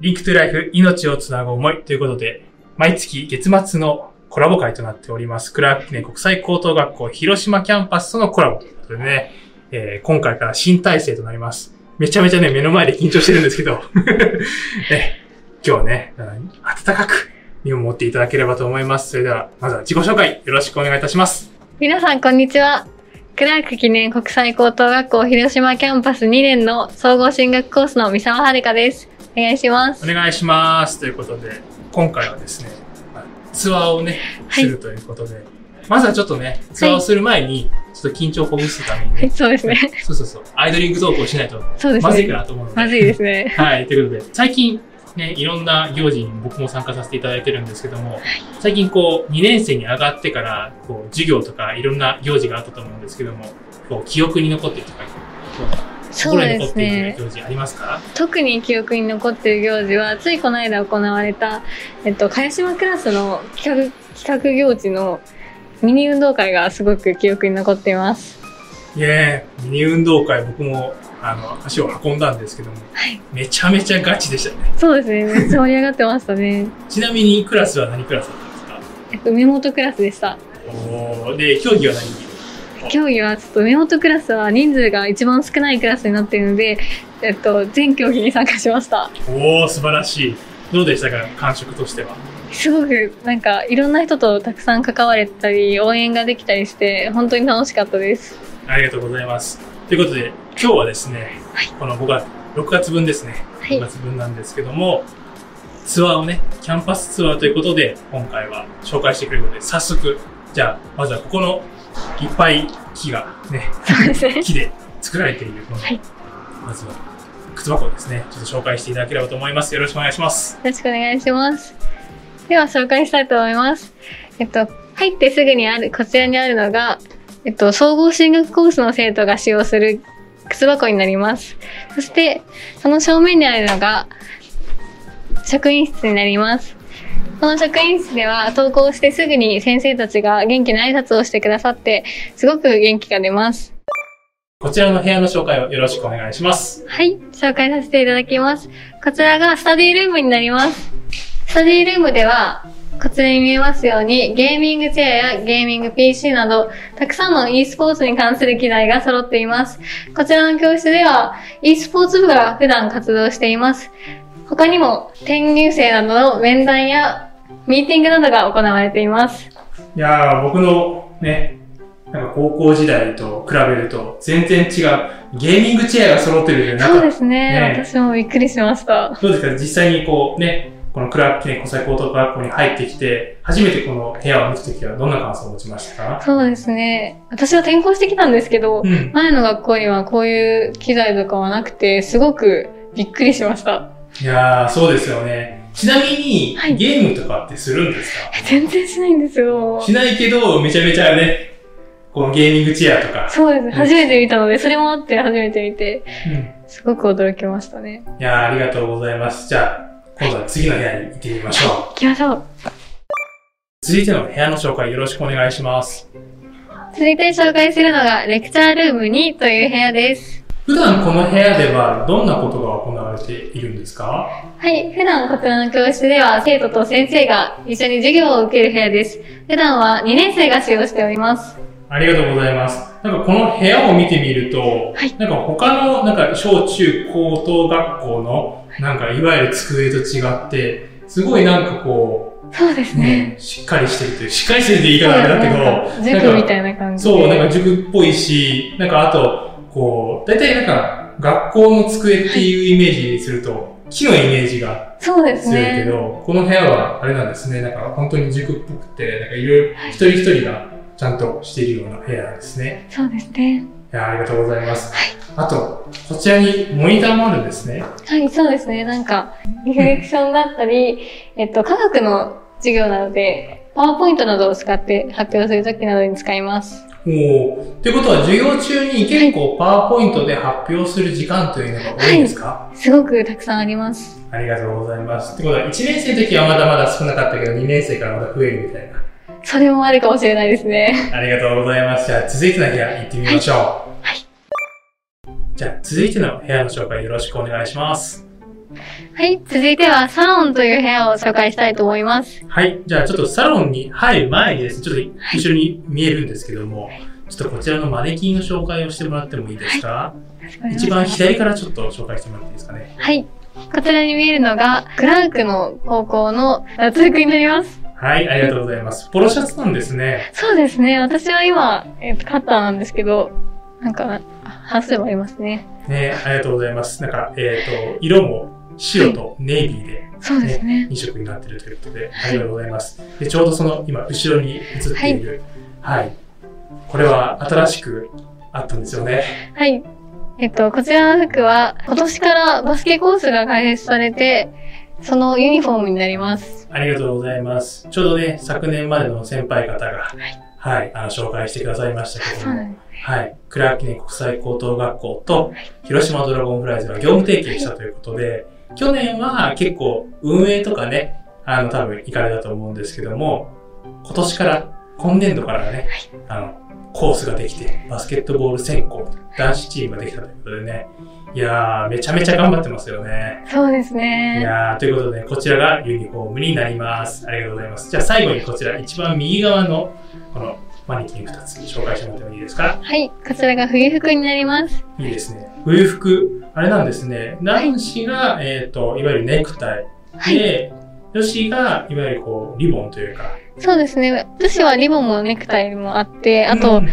Link to Life 命をつなぐ思いということで、毎月月末のコラボ回となっております。クラーク記念国際高等学校広島キャンパスとのコラボということでね、えー今回から新体制となります。めちゃめちゃね、目の前で緊張してるんですけど、ね、今日はね、あの温かく見守っていただければと思います。それでは、まずは自己紹介よろしくお願いいたします。皆さん、こんにちは。クラーク記念国際高等学校広島キャンパス2年の総合進学コースの三沢遥です。お願いします。お願いします。ということで、今回はですね、まあツアーをね、はいするということで、まずはちょっとね、ツアーをする前に、ちょっと緊張をほぐすためにね、そうですね。そうそうそう、アイドリングトークをしないとまずいかね。なと思うので。まずいですね。はい、ということで、最近、ね、いろんな行事に僕も参加させていただいてるんですけども、最近こう、2年生に上がってから、こう、授業とかいろんな行事があったと思うんですけども、こう、記憶に残っているとか、そうですね。行事ありますか？特に記憶に残っている行事は、ついこの間行われた、えっと、茅島クラスの企画、企画行事のミニ運動会がすごく記憶に残っています。いえ、ミニ運動会僕も、あの、足を運んだんですけども、はい。めちゃめちゃガチでしたね。そうですね。めっちゃ盛り上がってましたね。ちなみにクラスは何クラスだったんですか？えっと、梅本クラスでした。おーで、競技は何？競技はちょっと目元クラスは人数が一番少ないクラスになっているので、えっと、全競技に参加しました。おー、素晴らしい。どうでしたか感触としては？すごくなんかいろんな人とたくさん関われたり、応援ができたりして、本当に楽しかったです。ありがとうございます。ということで、今日はですね、はいこの5月、6月分ですね。はい6月分なんですけども、ツアーをね、キャンパスツアーということで、今回は紹介してくれるので、早速、じゃあ、まずはここのいっぱい木がね。木で作られているはいまずは靴箱ですね、ちょっと紹介していただければと思います。よろしくお願いします。よろしくお願いします。では紹介したいと思います。えっと、入ってすぐにある、こちらにあるのが、えっと、総合進学コースの生徒が使用する靴箱になります。そして、その正面にあるのが、職員室になります。この職員室では登校してすぐに先生たちが元気な挨拶をしてくださって、すごく元気が出ます。こちらの部屋の紹介をよろしくお願いします。はい、紹介させていただきます。こちらがスタディルームになります。スタディルームでは、こちらに見えますように、ゲーミングチェアやゲーミング PC など、たくさんの e スポーツに関する機材が揃っています。こちらの教室では、e スポーツ部が普段活動しています。他にも、転入生などの面談やミーティングなどが行われています。いやー、僕のね、なんか高校時代と比べると全然違う。ゲーミングチェアが揃ってるじゃなそうかですね。ね私もびっくりしました。どうですか？実際にこうね、このクラーク記念国際高等学校に入ってきて、初めてこの部屋を見たときはどんな感想を持ちましたか？そうですね。私は転校してきたんですけど、うん。前の学校にはこういう機材とかはなくて、すごくびっくりしました。いやー、そうですよね。ちなみに、はいゲームとかってするんですか？全然しないんですよ。しないけど、めちゃめちゃね、このゲーミングチェアとか。そうです。初めて見たので、それもあって初めて見て、うん。すごく驚きましたね。いやー、ありがとうございます。じゃあ、今度は次の部屋に行ってみましょう。行きましょう。続いての部屋の紹介よろしくお願いします。続いて紹介するのが、レクチャールーム2という部屋です。普段この部屋ではどんなことが行われているんですか？はい。普段こちらの教室では、生徒と先生が一緒に授業を受ける部屋です。普段は2年生が使用しております。ありがとうございます。なんかこの部屋を見てみると、はいなんか他のなんか小中高等学校のなんかいわゆる机と違って、すごいなんかこそうですう、ね。ね、しっかりしてるという、しっかりしてるって言い方あれだけど、塾みたいな感じで。そう、なんか塾っぽいし、なんかあと、こう、大体なんか学校の机っていうイメージにすると、木のイメージがそうです強いけね。ど、この部屋はあれなんですね、なんか本当に塾っぽくて、なんかいろいろ一人一人がちゃんとしているような部屋なんですね。そうですね。いや、ありがとうございます。あと、こちらにモニターもあるんですね。はい、そうですね。なんか、リフレクションだったり、えっと、科学の授業なので、パワーポイントなどを使って発表するときなどに使います。おお。ってことは、授業中に結構パワーポイントで発表する時間というのが多いんですか、すごくたくさんあります。ありがとうございます。ってことは、1年生の時はまだまだ少なかったけど、2年生からまだ増えるみたいな。それもあるかもしれないですね。ありがとうございます。じゃあ、続いての部屋行ってみましょう。はいじゃあ、続いての部屋の紹介よろしくお願いします。はい、続いてはサロンという部屋を紹介したいと思います。はい。じゃあちょっとサロンに入る前にですね、ちょっと後ろに見えるんですけども、ちょっとこちらのマネキンの紹介をしてもらってもいいですか、一番左からちょっと紹介してもらっていいですかね？はい。こちらに見えるのが、クラークの高校の夏服になります。はい、ありがとうございます。ポロシャツなんですね。そうですね。私は今、えっとカッターなんですけど、なんか、半数もありますね。ね、ありがとうございます。なんか、えっ、と、色も白とネイビーで、そうですね。2色になっているということで、ありがとうございます。で、ちょうどその今、後ろに映っている、はい。これは新しくあったんですよね。はい。えっと、こちらの服は、今年からバスケコースが開設されて、そのユニフォームになります。ありがとうございます。ちょうどね、昨年までの先輩方が、はい、あの、紹介してくださいましたけども。はい、クラーク記念国際高等学校と、広島ドラゴンフライズが業務提携したということで、去年は結構運営とかね、あの、多分行かれたと思うんですけども、今年から、今年度からね、あの、コースができて、バスケットボール専攻、男子チームができたということでね、いやー、めちゃめちゃ頑張ってますよね。そうですいね。やー、ということで、こちらがユニフォームになります。ありがとうございます。じゃあ最後にこちら、一番右側の、このマネキン2つ紹介してもらってもいいですか？はい。こちらが冬服になります。いいですね。冬服、あれなんですね。男子が、えっ、と、いわゆるネクタイはい。で、女子が、いわゆるこう、リボンというか。そうですね。女子はリボンもネクタイもあって、あと、うん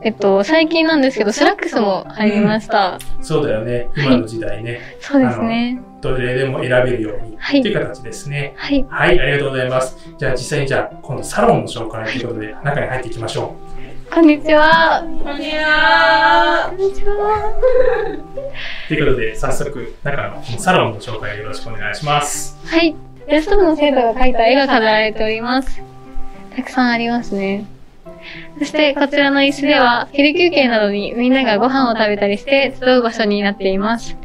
えっと、最近なんですけど、スラックスも入りました。そうだよね。今の時代ね。そうですね。どれでも選べるように。はいという形ですね。はい。はい、ありがとうございます。じゃあ実際にじゃあ、今度サロンの紹介ということで、中に入っていきましょこんにちは。こんにちはこんにちは。ということで、早速、中のサロンの紹介よろしくお願いします。はい。イラスト部の生徒が描いた絵が飾られております。たくさんありますね。そして、こちらの椅子では、昼休憩などにみんながご飯を食べたりして集う場所になっています。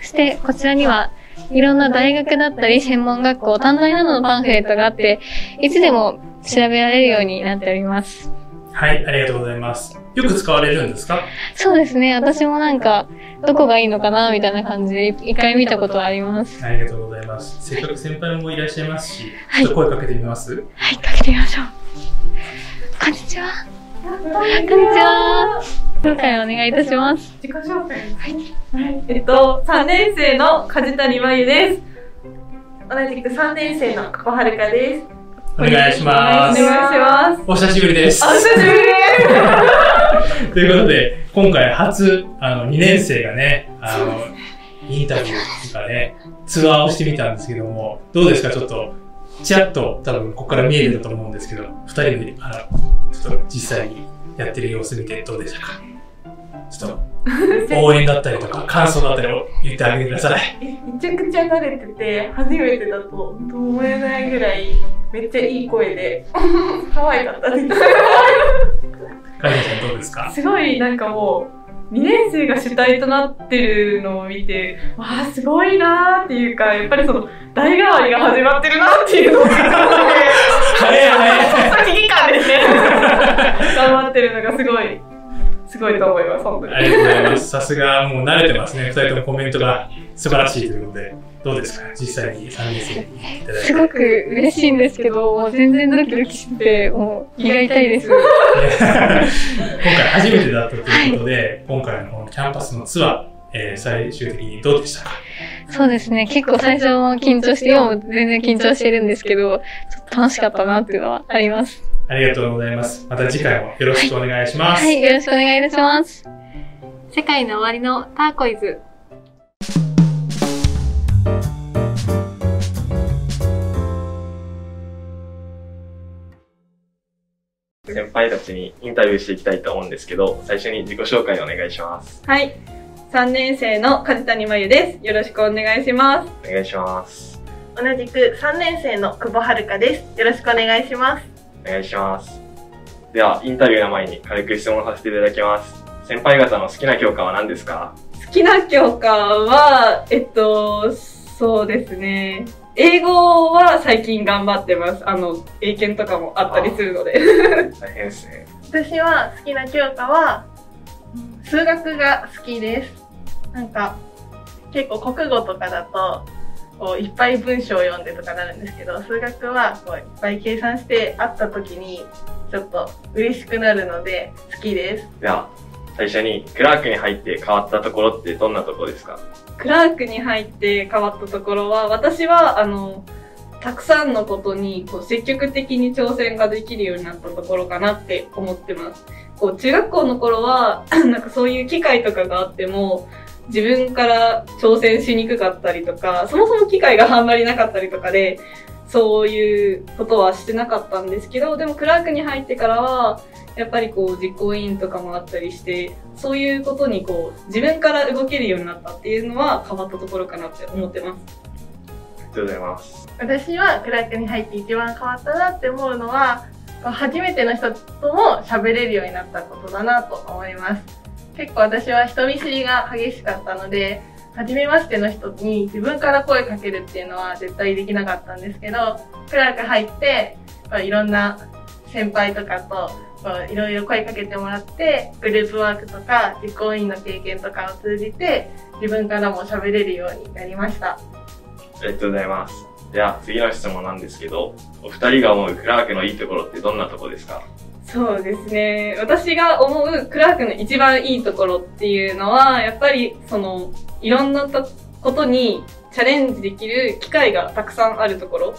そして、こちらには、いろんな大学だったり、専門学校、短大などのパンフレットがあって、いつでも調べられるようになっております。はい、ありがとうございます。よく使われるんですか？そうですね。私もなんか、どこがいいのかなみたいな感じで、一回見たことはあります。ありがとうございます。せっかく先輩もいらっしゃいますし、はいちょっと声かけてみます？はい、かけてみましょう。こんにちは。こんにちは。今回お願いいたします。自己紹介はい。えっと、3年生の梶谷真由です。同じく3年生の久保遥です。お願いします。お願いします。お久しぶりです。お久しぶりです。ということで、今回初、あの、2年生がね、あの、インタビューとかね、ツアーをしてみたんですけども、どうですか？ちょっと、ちらっと多分ここから見えてると思うんですけど、二人で、あの、ちょっと実際にやってる様子見てどうでしたか？ちょっと、応援だったりとか、感想だったりを言ってあげてください。めちゃくちゃ慣れてて、初めてだと思えないぐらい、めっちゃいい声で、可愛かったです。どうですか？すごいなんかもう、2年生が主体となってるのを見て、わあ、すごいなーっていうか、やっぱりその、代替わりが始まってるなっていうのを危機感ですね。頑張ってるのがすごい、すごいと思います、本当に。ありがとうございます。さすが、もう慣れてますね。二人ともコメントが素晴らしいということで、どうですか？実際に3年生にいただいて。すごく嬉しいんですけど、もう全然ドキドキして、もう胃が痛いです。今回初めてだったということで、今回のこのキャンパスのツアー、えー最終的にどうでしたか？そうですね。結構最初も緊張して、今も全然緊張してるんですけど、ちょっと楽しかったなっていうのはあります。ありがとうございます。また次回もよろしくお願いします。はい、よろしくお願いいたします。世界の終わりのターコイズ。先輩たちにインタビューしていきたいと思うんですけど、最初に自己紹介お願いします。はい。3年生の梶谷真由です。よろしくお願いします。お願いします。同じく3年生の久保遥です。よろしくお願いします。お願いします。では、インタビューの前に軽く質問させていただきます。先輩方の好きな教科は何ですか？好きな教科は、えっと、そうですね。英語は最近頑張ってます。あの、英検とかもあったりするので。大変ですね。私は好きな教科は、数学が好きです。なんか、結構国語とかだとこういっぱい文章を読んでとかなるんですけど数学はこういっぱい計算して会った時にちょっと嬉しくなるので好きです。では、最初にクラークに入って変わったところってどんなところですか？クラークに入って変わったところは、私は、あの、たくさんのことにこう積極的に挑戦ができるようになったところかなって思ってます。こう中学校の頃は、なんかそういう機会とかがあっても、自分から挑戦しにくかったりとか、そもそも機会があんまりなかったりとかで、そういうことはしてなかったんですけど、でもクラークに入ってからは、やっぱりこう実行委員とかもあったりして、そういうことにこう自分から動けるようになったっていうのは変わったところかなって思ってます。ありがとうございます。私はクラークに入って一番変わったなって思うのは初めての人とも喋れるようになったことだなと思います結構私は人見知りが激しかったので初めましての人に自分から声かけるっていうのは絶対できなかったんですけどクラーク入っていろんな先輩とかといろいろ声かけてもらってグループワークとか実行委員の経験とかを通じて自分からも喋れるようになりましたありがとうございます。では、次の質問なんですけど、お二人が思うクラークのいいところってどんなとこですか？そうですね。私が思うクラークの一番いいところっていうのは、やっぱりその、いろんなとことにチャレンジできる機会がたくさんあるところ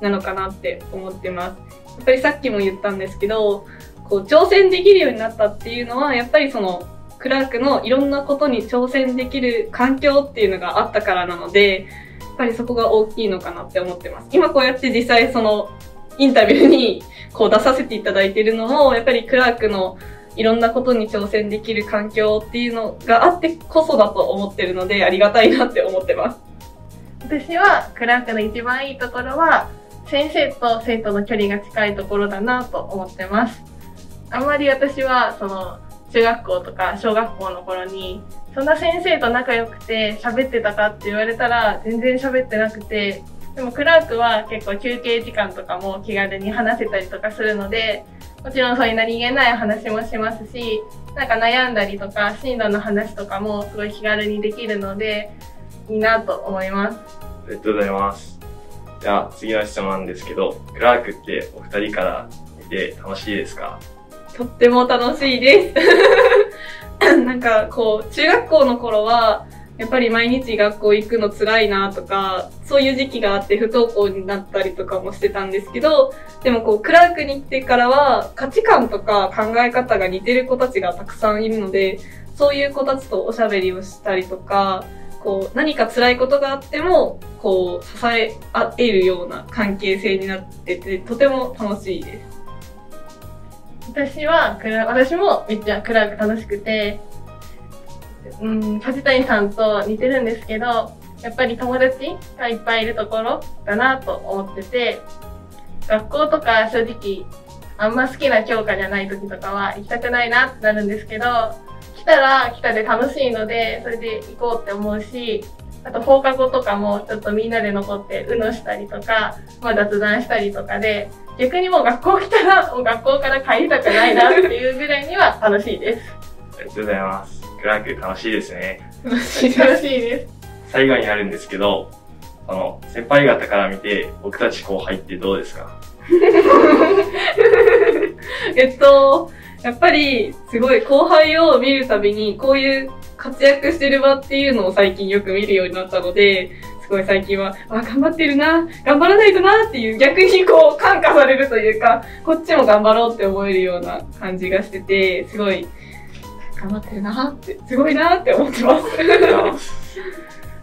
なのかなって思ってます。やっぱりさっきも言ったんですけど、こう挑戦できるようになったっていうのは、やっぱりその、クラークのいろんなことに挑戦できる環境っていうのがあったからなので、やっぱりそこが大きいのかなって思ってます。今こうやって実際その、インタビューにこう出させていただいているのも、やっぱりクラークのいろんなことに挑戦できる環境っていうのがあってこそだと思ってるので、ありがたいなって思ってます。私はクラークの一番いいところは先生と生徒の距離が近いところだなと思ってますあんまり私はその中学校とか小学校の頃にそんな先生と仲良くて喋ってたかって言われたら全然喋ってなくてでもクラークは結構休憩時間とかも気軽に話せたりとかするのでもちろんそういう何気ない話もしますしなんか悩んだりとか進路の話とかもすごい気軽にできるのでいいなと思いますありがとうございます。では、次の質問なんですけど、クラークってお二人から見て楽しいですか？とっても楽しいです。なんかこう、中学校の頃は、やっぱり毎日学校行くの辛いなとか、そういう時期があって不登校になったりとかもしてたんですけど、でもこう、クラークに来てからは価値観とか考え方が似てる子たちがたくさんいるので、そういう子たちとおしゃべりをしたりとか、こう、何か辛いことがあっても、こう、支え合えるような関係性になってて、とても楽しいです。私は、私もめっちゃクラーク楽しくて、うん、梶谷さんと似てるんですけど、やっぱり友達がいっぱいいるところだなと思ってて、学校とか正直あんま好きな教科じゃない時とかは行きたくないなってなるんですけど、来たら来たで楽しいので、それで行こうって思うし、あと放課後とかもちょっとみんなで残ってうのしたりとか、まあ雑談したりとかで、逆にもう学校来たらもう学校から帰りたくないなっていうぐらいには楽しいです。ありがとうございます。クラーク楽しいですね。楽しい楽しいです。最後になるんですけど、あの、先輩方から見て、僕たち後輩ってどうですか？えっと、やっぱり、すごい後輩を見るたびに、こういう活躍してる場っていうのを最近よく見るようになったので、すごい最近は、あ、頑張ってるな、頑張らないとなっていう、逆にこう、感化されるというか、こっちも頑張ろうって思えるような感じがしてて、すごい、頑張ってるなって、すごいなって思ってます。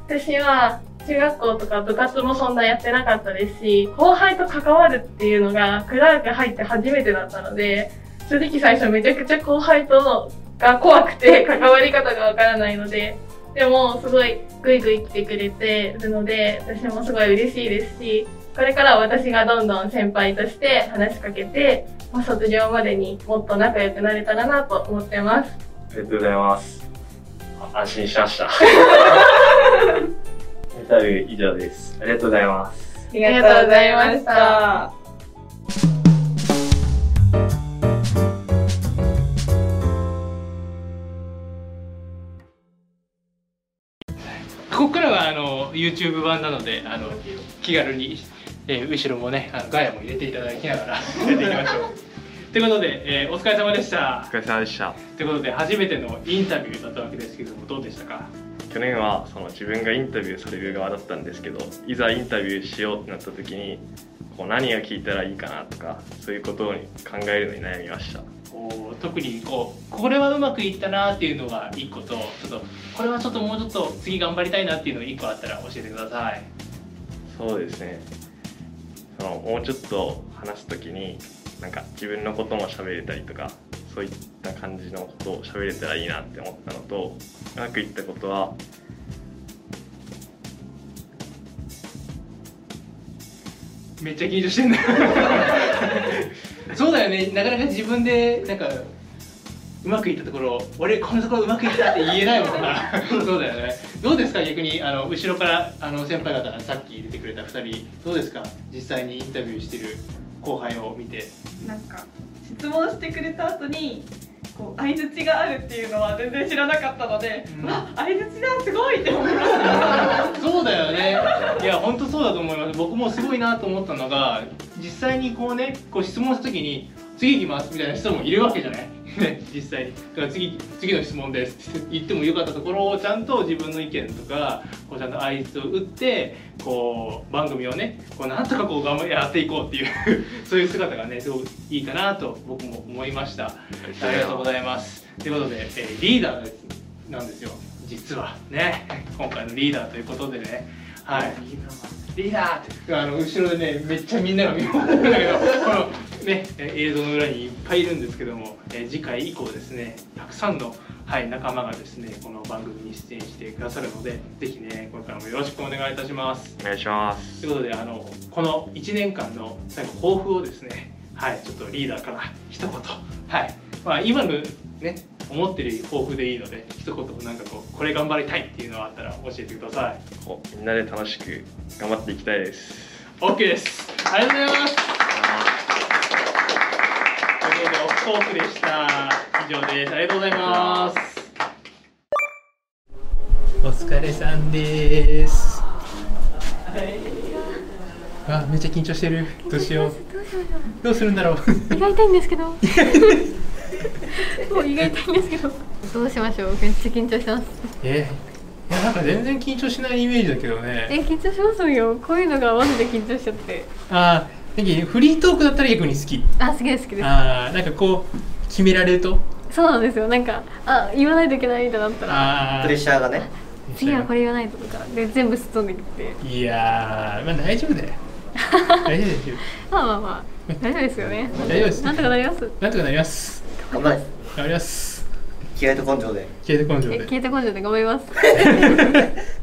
私は中学校とか部活もそんなやってなかったですし、後輩と関わるっていうのがクラーク入って初めてだったので、正直最初めちゃくちゃ後輩とが怖くて関わり方がわからないので、でもすごいグイグイ来てくれてるので、私もすごい嬉しいですし、これから私がどんどん先輩として話しかけて、ま、卒業までにもっと仲良くなれたらなと思ってます。ありがとうございます。あ安心しました。インタビュー以上です。ありがとうございます。ありがとうございました。ここかの YouTube 版なのであの気軽に、えー後ろもねあのガヤも入れていただきながらやっていきましょうということで、えーお疲れ様でした。お疲れ様でした。ということで初めてのインタビューだったわけですけどもどうでしたか？去年はその自分がインタビューされる側だったんですけどいざインタビューしようってなった時にこう何が聞いたらいいかなとかそういうことを考えるのに悩みました。こう特にこうこれはうまくいったなっていうのが1個とちょっとこれはちょっともうちょっと次頑張りたいなっていうのが1個あったら教えてください。そうですね。そのもうちょっと話す時になんか自分のことも喋れたりとかそういった感じのことを喋れたらいいなって思ったのとうまくいったことはめっちゃ緊張してんだ。よ そうだよね。なかなか自分でなんかうまくいったところ俺このところうまくいったって言えないもんな。そうだよね。どうですか？逆にあの後ろからあの先輩方さっき出てくれた2人。どうですか？実際にインタビューしてる後輩を見て。なんか質問してくれた後にこう相づちがあるっていうのは全然知らなかったので、うん。わ相づちだすごいって思いました。そうだよね。いや本当そうだと思います。僕もすごいなと思ったのが実際にこうねこう質問した時に「次行きます」みたいな人もいるわけじゃないね 実際に。だから次次の質問です。って言ってもよかったところをちゃんと自分の意見とかこうちゃんと相槌を打ってこう番組をねこうなんとかこう頑張やっていこうっていう そういう姿がねすごくいいかなと僕も思いました。ありがとうございます。ということで、えーリーダーなんですよ。実は。ね。今回のリーダーということでね。はい。リーダーってあの後ろでねめっちゃみんなが見守ってるんだけどこのねえー映像の裏にいっぱいいるんですけども、えー次回以降ですねたくさんの、はい、仲間がですねこの番組に出演してくださるのでぜひねこれからもよろしくお願いいたします。お願いします。ということであのこの1年間の最後抱負をですねはいちょっとリーダーから一言はいまあ今のね思ってる抱負でいいので一言なんかこうこれ頑張りたいっていうのがあったら教えてください。みんなで楽しく頑張っていきたいです。OK です。ありがとうございますトークでした。以上です。ありがとうございます。お疲れさんです。あめっちゃ緊張してる。どうしよう。どうするんだろう。胃が痛いんですけど。もう胃が痛いんですけど。どうしましょう。めっちゃ緊張してます。えいやなんか全然緊張しないイメージだけどえね緊張しますよ。こういうのがマジで緊張しちゃって。ああフリートークだったら逆に好き。あ好きです好きです。ああなんかこう決められると？そうなんですよ。なんかあ言わないといけないんだなったら。ああプレッシャーがね。次はこれ言わないととかで全部すっ飛んできて。いやー、まあ大丈夫だよ。大丈夫ですよ。まあまあまあ大丈夫ですよね。大丈夫です。なんとかなります。なんとかなります。頑張れ。頑張ります。気合と根性で。消えて根性で。え消えて根性で頑張ります